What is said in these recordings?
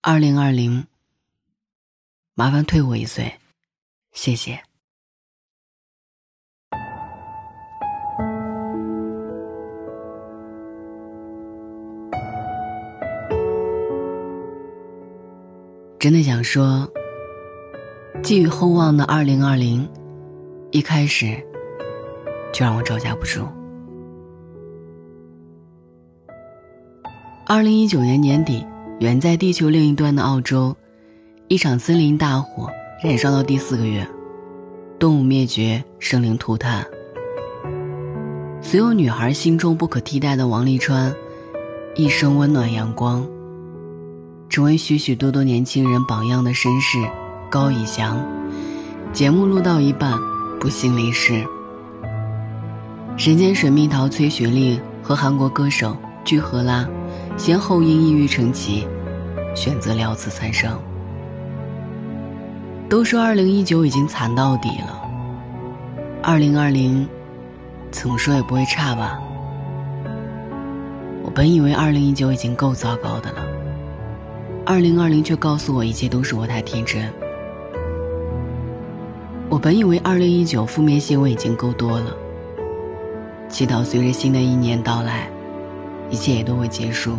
二零二零，麻烦退我一岁，谢谢。真的想说，寄予厚望的二零二零，一开始就让我招架不住。二零一九年年底，远在地球另一端的澳洲，一场森林大火燃烧到第四个月，动物灭绝，生灵涂炭。所有女孩心中不可替代的王沥川，一生温暖阳光。成为许许多多年轻人榜样的绅士高以翔，节目录到一半不幸离世。人间水蜜桃崔雪莉和韩国歌手具荷拉，先后因抑郁成疾，选择了此三生。都说二零一九已经惨到底了，二零二零，怎么说也不会差吧？我本以为二零一九已经够糟糕的了。二零二零却告诉我，一切都是我太天真。我本以为二零一九负面新闻已经够多了，祈祷随着新的一年到来，一切也都会结束。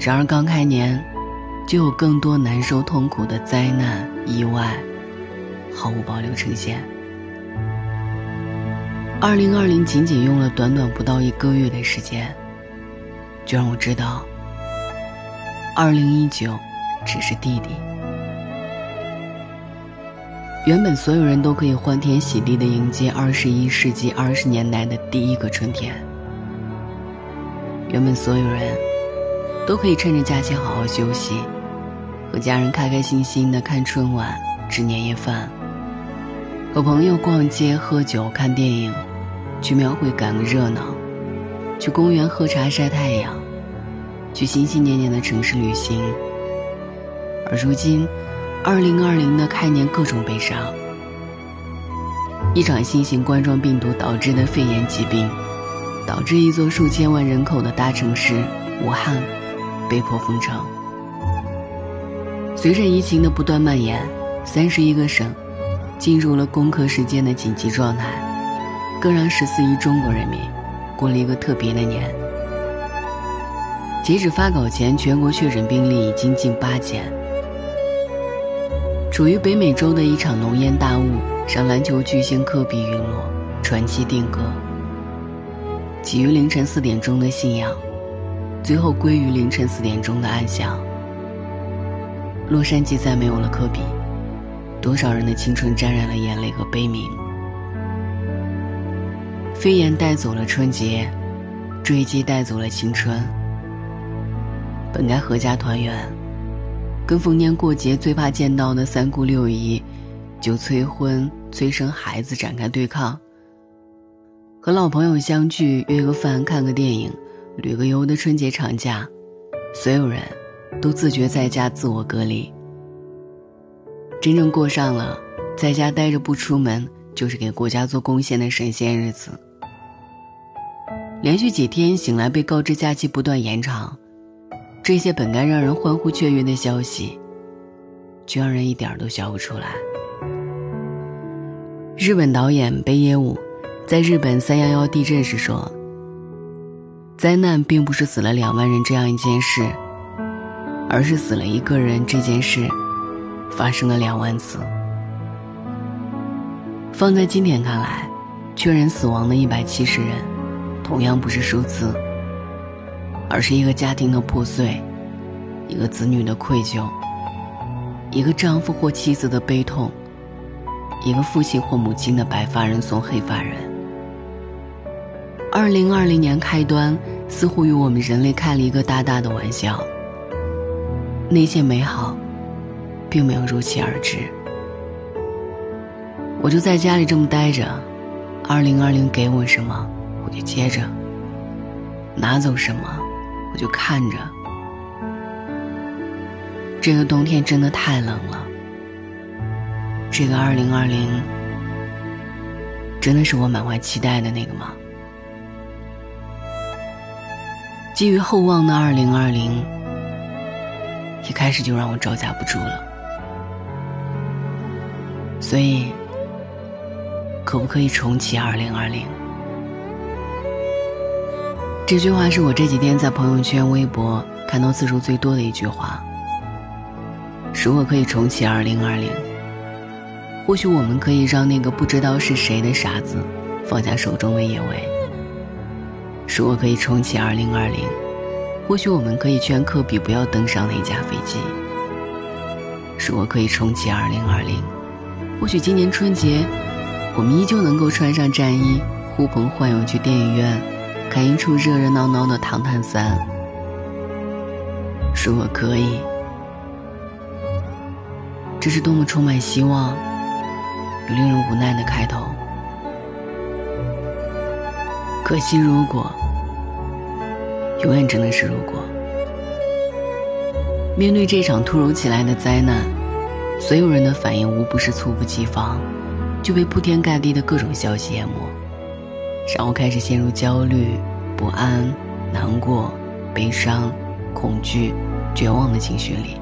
然而刚开年，就有更多难受痛苦的灾难意外，毫无保留呈现。二零二零仅仅用了短短不到一个月的时间，就让我知道。二零一九，只是弟弟。原本所有人都可以欢天喜地的迎接二十一世纪二十年代的第一个春天。原本所有人都可以趁着假期好好休息，和家人开开心心的看春晚、吃年夜饭，和朋友逛街、喝酒、看电影，去庙会赶个热闹，去公园喝茶晒太阳。去心心念念的城市旅行，而如今，二零二零的开年各种悲伤。一场新型冠状病毒导致的肺炎疾病，导致一座数千万人口的大城市武汉被迫封城。随着疫情的不断蔓延，三十一个省进入了攻克时间的紧急状态，更让十四亿中国人民过了一个特别的年。截止发稿前，全国确诊病例已经近八千。处于北美洲的一场浓烟大雾，让篮球巨星科比陨落，传奇定格。起于凌晨四点钟的信仰，最后归于凌晨四点钟的暗响。洛杉矶再没有了科比，多少人的青春沾染了眼泪和悲鸣。飞檐带走了春节，坠机带走了青春。本该阖家团圆，跟逢年过节最怕见到的三姑六姨，就催婚催生孩子展开对抗。和老朋友相聚约个饭看个电影，旅个游的春节长假，所有人都自觉在家自我隔离。真正过上了在家待着不出门就是给国家做贡献的神仙日子。连续几天醒来被告知假期不断延长。这些本该让人欢呼雀跃的消息，却让人一点都笑不出来。日本导演北野武在日本三幺幺地震时说：“灾难并不是死了两万人这样一件事，而是死了一个人这件事发生了两万次。”放在今天看来，确认死亡的一百七十人，同样不是数字。而是一个家庭的破碎，一个子女的愧疚，一个丈夫或妻子的悲痛，一个父亲或母亲的白发人送黑发人。二零二零年开端似乎与我们人类开了一个大大的玩笑。那些美好，并没有如期而至。我就在家里这么待着，二零二零给我什么，我就接着；拿走什么。我就看着，这个冬天真的太冷了。这个二零二零，真的是我满怀期待的那个吗？寄予厚望的二零二零，一开始就让我招架不住了。所以，可不可以重启二零二零？这句话是我这几天在朋友圈、微博看到次数最多的一句话。如果可以重启二零二零，或许我们可以让那个不知道是谁的傻子放下手中的野味。如果可以重启二零二零，或许我们可以劝科比不要登上那架飞机。如果可以重启二零二零，或许今年春节，我们依旧能够穿上战衣，呼朋唤友去电影院。看一出热热闹闹的《唐探三》，如果可以，这是多么充满希望又令人无奈的开头。可惜，如果永远真的是如果，面对这场突如其来的灾难，所有人的反应无不是猝不及防，就被铺天盖地的各种消息淹没。让我开始陷入焦虑、不安、难过、悲伤、恐惧、绝望的情绪里，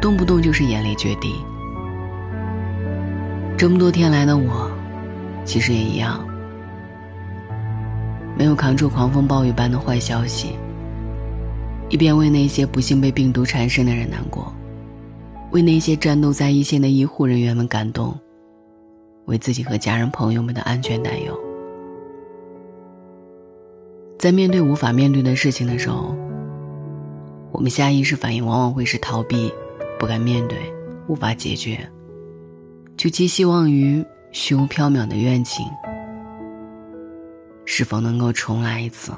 动不动就是眼泪决堤。这么多天来的我，其实也一样，没有扛住狂风暴雨般的坏消息，一边为那些不幸被病毒缠身的人难过，为那些战斗在一线的医护人员们感动，为自己和家人朋友们的安全担忧。在面对无法面对的事情的时候，我们下意识反应往往会是逃避、不敢面对、无法解决，就寄希望于虚无缥缈的愿景是否能够重来一次。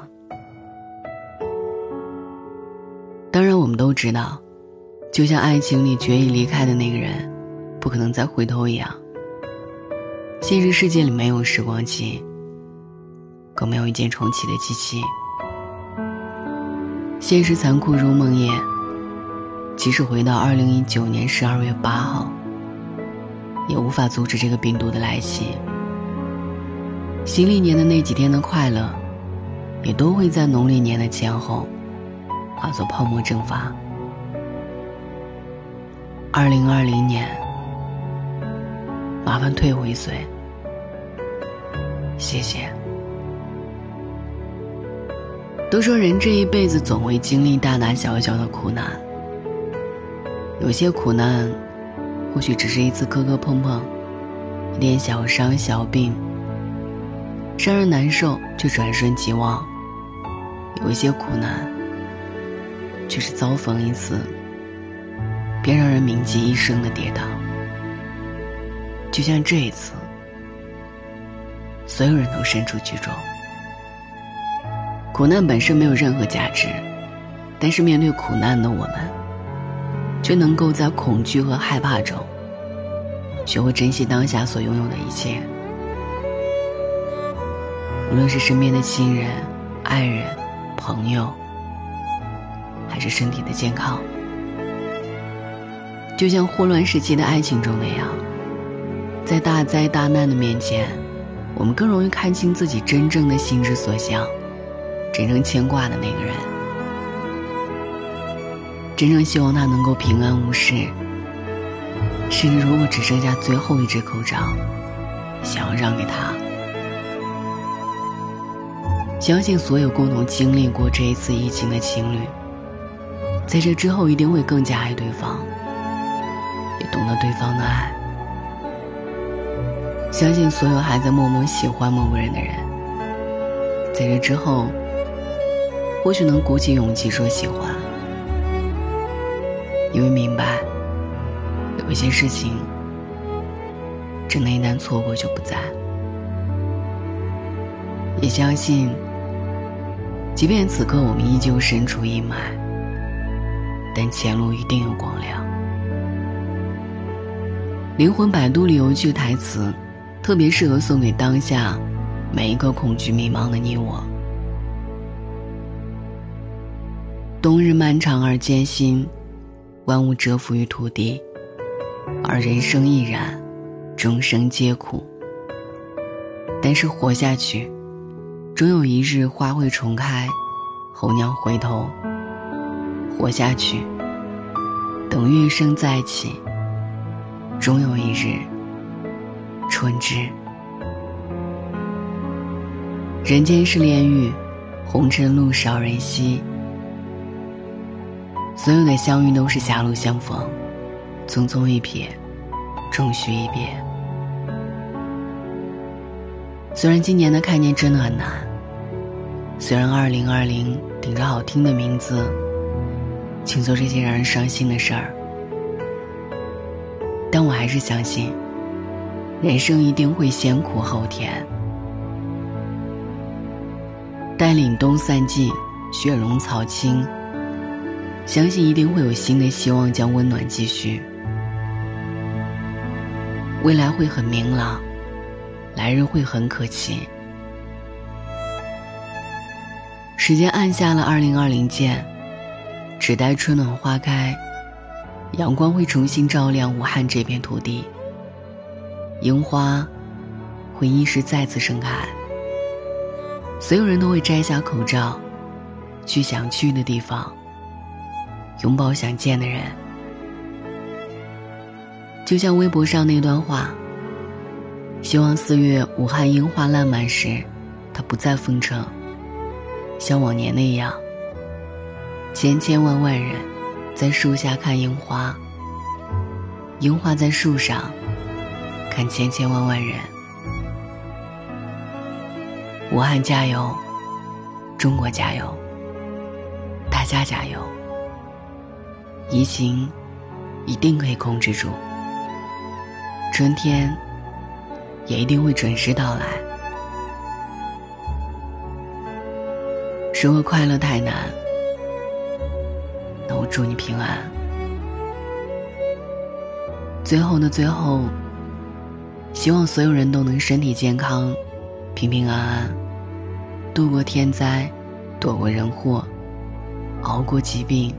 当然，我们都知道，就像爱情里决意离开的那个人，不可能再回头一样，现实世界里没有时光机。更没有一键重启的机器。现实残酷如梦魇，即使回到二零一九年十二月八号，也无法阻止这个病毒的来袭。新历年的那几天的快乐，也都会在农历年的前后，化作泡沫蒸发。二零二零年，麻烦退回岁，谢谢。都说人这一辈子总会经历大大小小的苦难，有些苦难或许只是一次磕磕碰碰，一点小伤小病，让人难受却转瞬即忘；有一些苦难却是遭逢一次，便让人铭记一生的跌宕。就像这一次，所有人都身处其中。苦难本身没有任何价值，但是面对苦难的我们，却能够在恐惧和害怕中，学会珍惜当下所拥有的一切。无论是身边的亲人、爱人、朋友，还是身体的健康，就像霍乱时期的爱情中那样，在大灾大难的面前，我们更容易看清自己真正的心之所向。真正牵挂的那个人，真正希望他能够平安无事。甚至如果只剩下最后一只口罩，想要让给他。相信所有共同经历过这一次疫情的情侣，在这之后一定会更加爱对方，也懂得对方的爱。相信所有还在默默喜欢某个人的人，在这之后。或许能鼓起勇气说喜欢，因为明白，有一些事情，真的一旦错过就不在。也相信，即便此刻我们依旧身处阴霾，但前路一定有光亮。灵魂摆渡里有一句台词，特别适合送给当下每一个恐惧迷茫的你我。冬日漫长而艰辛，万物蛰伏于土地，而人生亦然，终生皆苦。但是活下去，终有一日花会重开，候鸟回头。活下去，等月生再起，终有一日春至。人间是炼狱，红尘路少人稀。所有的相遇都是狭路相逢，匆匆一瞥，终须一别。虽然今年的看见真的很难，虽然二零二零顶着好听的名字，请做这些让人伤心的事儿，但我还是相信，人生一定会先苦后甜。待凛冬散尽，雪融草青，相信一定会有新的希望将温暖继续。未来会很明朗。来日会很可期。时间按下了二零二零键，只待春暖花开，阳光会重新照亮武汉这片土地。樱花会一时再次盛开，所有人都会摘下口罩，去想去的地方，拥抱想见的人。就像微博上那段话。希望四月武汉樱花烂漫时，它不再封城。像往年那样，千千万万人在树下看樱花，樱花在树上看千千万万人。武汉加油，中国加油，大家加油！疫情一定可以控制住，春天。也一定会准时到来。生活快乐太难，那我祝你平安。最后的最后，希望所有人都能身体健康，平平安安，度过天灾，躲过人祸，熬过疾病，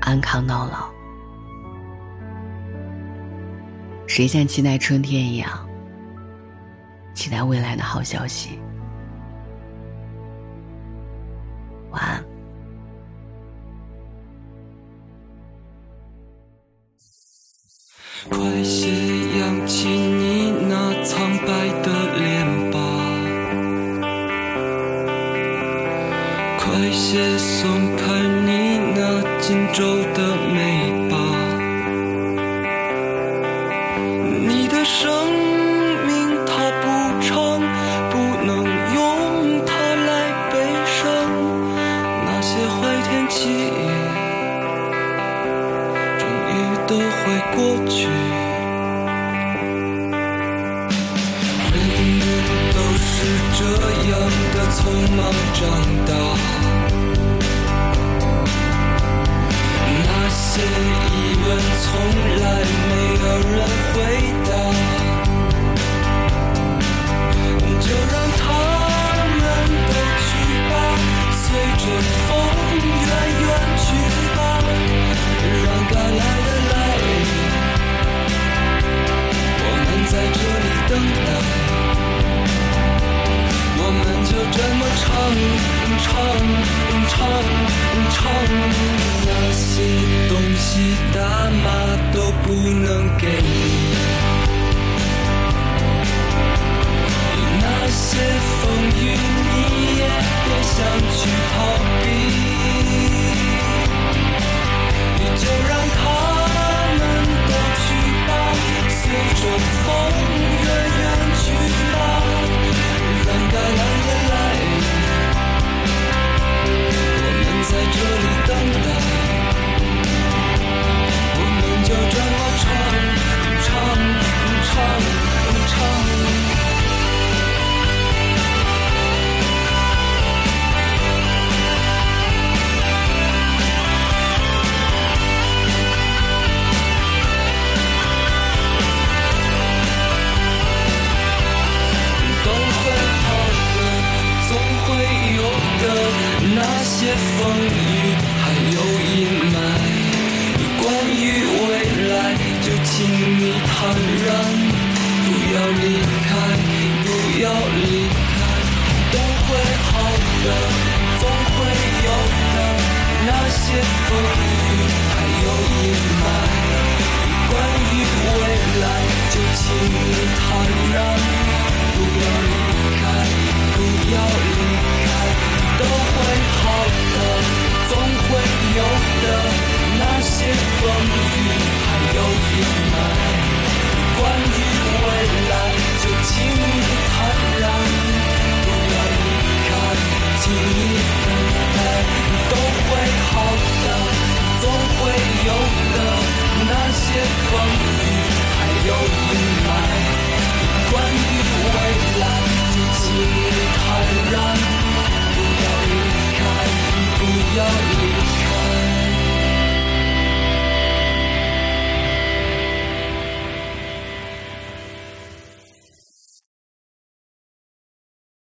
安康到老。谁像期待春天一样？期待未来的好消息。快些扬起你那苍白的脸吧。快些松开你那紧皱的眉吧。你的生命它不长不能用它来悲伤。那些坏天气终于都会过去。些风雨还有阴霾关于未来就请你坦然不要离开不要离开都会好的总会有的那些风雨还有阴霾关于未来就请你